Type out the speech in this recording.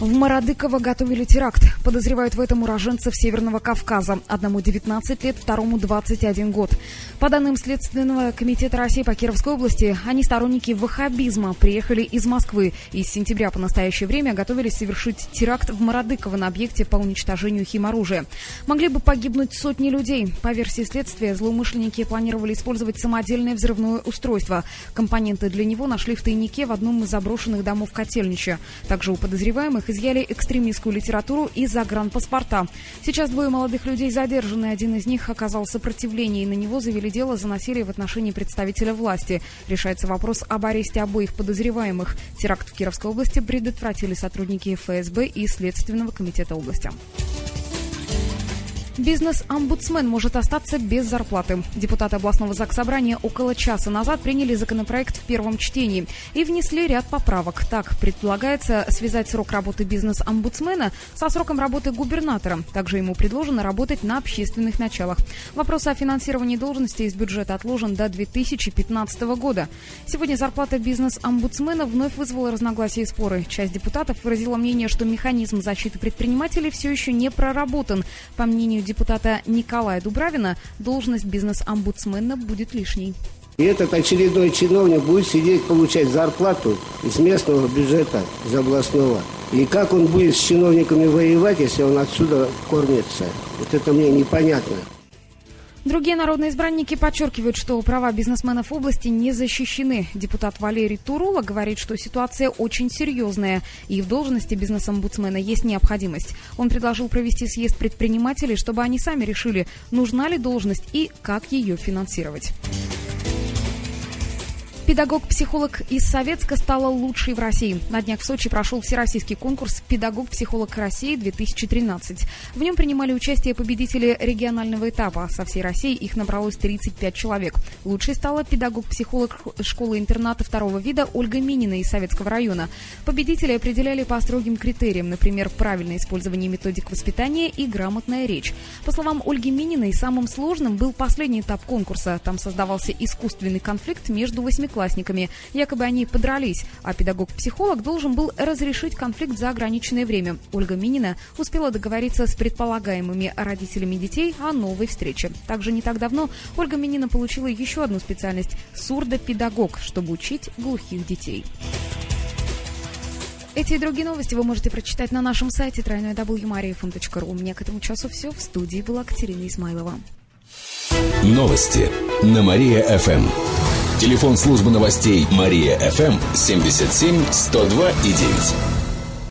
В Марадыково готовили теракт. Подозревают в этом уроженцев Северного Кавказа. Одному 19 лет, второму 21 год. По данным Следственного комитета России по Кировской области, они сторонники ваххабизма, приехали из Москвы и с сентября по настоящее время готовились совершить теракт в Марадыково на объекте по уничтожению химоружия. Могли бы погибнуть сотни людей. По версии следствия, злоумышленники планировали использовать самодельное взрывное устройство. Компоненты для него нашли в тайнике в одном из заброшенных домов Котельнича. Также у подозреваемых их изъяли экстремистскую литературу и загранпаспорта. Сейчас двое молодых людей задержаны. Один из них оказал сопротивление, и на него завели дело за насилие в отношении представителя власти. Решается вопрос об аресте обоих подозреваемых. Теракт в Кировской области предотвратили сотрудники ФСБ и Следственного комитета области. Бизнес-омбудсмен может остаться без зарплаты. Депутаты областного заксобрания около часа назад приняли законопроект в первом чтении и внесли ряд поправок. Так, предполагается связать срок работы бизнес-омбудсмена со сроком работы губернатора. Также ему предложено работать на общественных началах. Вопрос о финансировании должности из бюджета отложен до 2015 года. Сегодня зарплата бизнес-омбудсмена вновь вызвала разногласия и споры. Часть депутатов выразила мнение, что механизм защиты предпринимателей все еще не проработан. По мнению депутата Николая Дубравина, должность бизнес-омбудсмена будет лишней. И этот очередной чиновник будет сидеть, получать зарплату из местного бюджета, из областного. И как он будет с чиновниками воевать, если он отсюда кормится? Вот это мне непонятно. Другие народные избранники подчеркивают, что права бизнесменов области не защищены. Депутат Валерий Турула говорит, что ситуация очень серьезная, и в должности бизнес-омбудсмена есть необходимость. Он предложил провести съезд предпринимателей, чтобы они сами решили, нужна ли должность и как ее финансировать. Педагог-психолог из Советска стала лучшей в России. На днях в Сочи прошел всероссийский конкурс «Педагог-психолог России-2013». В нем принимали участие победители регионального этапа. Со всей России их набралось 35 человек. Лучшей стала педагог-психолог школы-интерната второго вида Ольга Минина из Советского района. Победители определяли по строгим критериям, например, правильное использование методик воспитания и грамотная речь. По словам Ольги Мининой, самым сложным был последний этап конкурса. Там создавался искусственный конфликт между восьми одноклассниками. Якобы они подрались, а педагог-психолог должен был разрешить конфликт за ограниченное время. Ольга Минина успела договориться с предполагаемыми родителями детей о новой встрече. Также не так давно Ольга Минина получила еще одну специальность – сурдопедагог, чтобы учить глухих детей. Эти и другие новости вы можете прочитать на нашем сайте www.mariafm.ru. У меня к этому часу все. В студии была Катерина Измайлова. Новости на Мария-ФМ. Телефон службы новостей Мария ФМ 77 102 и 9.